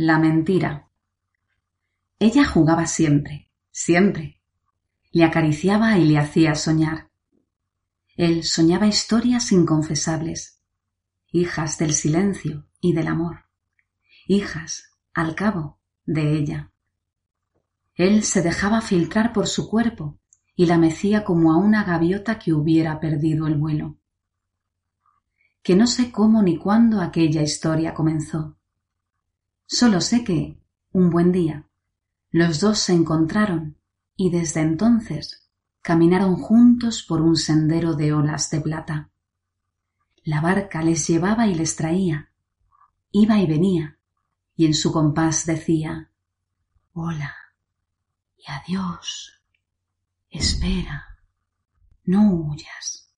La mentira. Ella jugaba siempre, siempre. Le acariciaba y le hacía soñar. Él soñaba historias inconfesables, hijas del silencio y del amor, hijas, al cabo, de ella. Él se dejaba filtrar por su cuerpo y la mecía como a una gaviota que hubiera perdido el vuelo. Que no sé cómo ni cuándo aquella historia comenzó. Solo sé que, un buen día, los dos se encontraron y desde entonces caminaron juntos por un sendero de olas de plata. La barca les llevaba y les traía, iba y venía, y en su compás decía Hola y adiós. Espera, no huyas.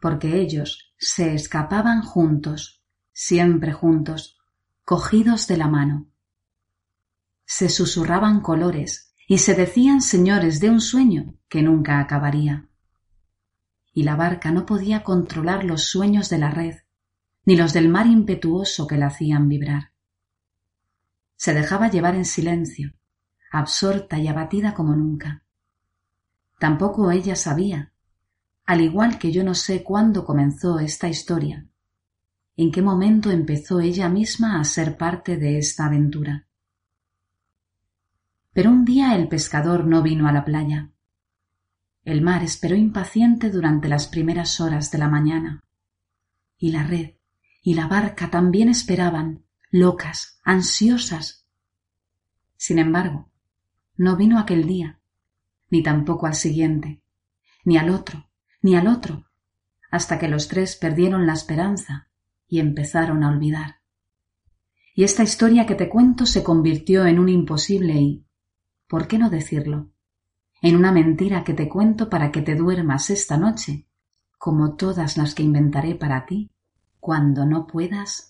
Porque ellos se escapaban juntos, siempre juntos, cogidos de la mano. Se susurraban colores y se decían señores de un sueño que nunca acabaría. Y la barca no podía controlar los sueños de la red, ni los del mar impetuoso que la hacían vibrar. Se dejaba llevar en silencio, absorta y abatida como nunca. Tampoco ella sabía, al igual que yo no sé cuándo comenzó esta historia, en qué momento empezó ella misma a ser parte de esta aventura. Pero un día el pescador no vino a la playa. El mar esperó impaciente durante las primeras horas de la mañana. Y la red y la barca también esperaban, locas, ansiosas. Sin embargo, no vino aquel día, ni tampoco al siguiente, ni al otro, ni al otro, hasta que los tres perdieron la esperanza y empezaron a olvidar. Y esta historia que te cuento se convirtió en un imposible y, ¿por qué no decirlo? En una mentira que te cuento para que te duermas esta noche, como todas las que inventaré para ti, cuando no puedas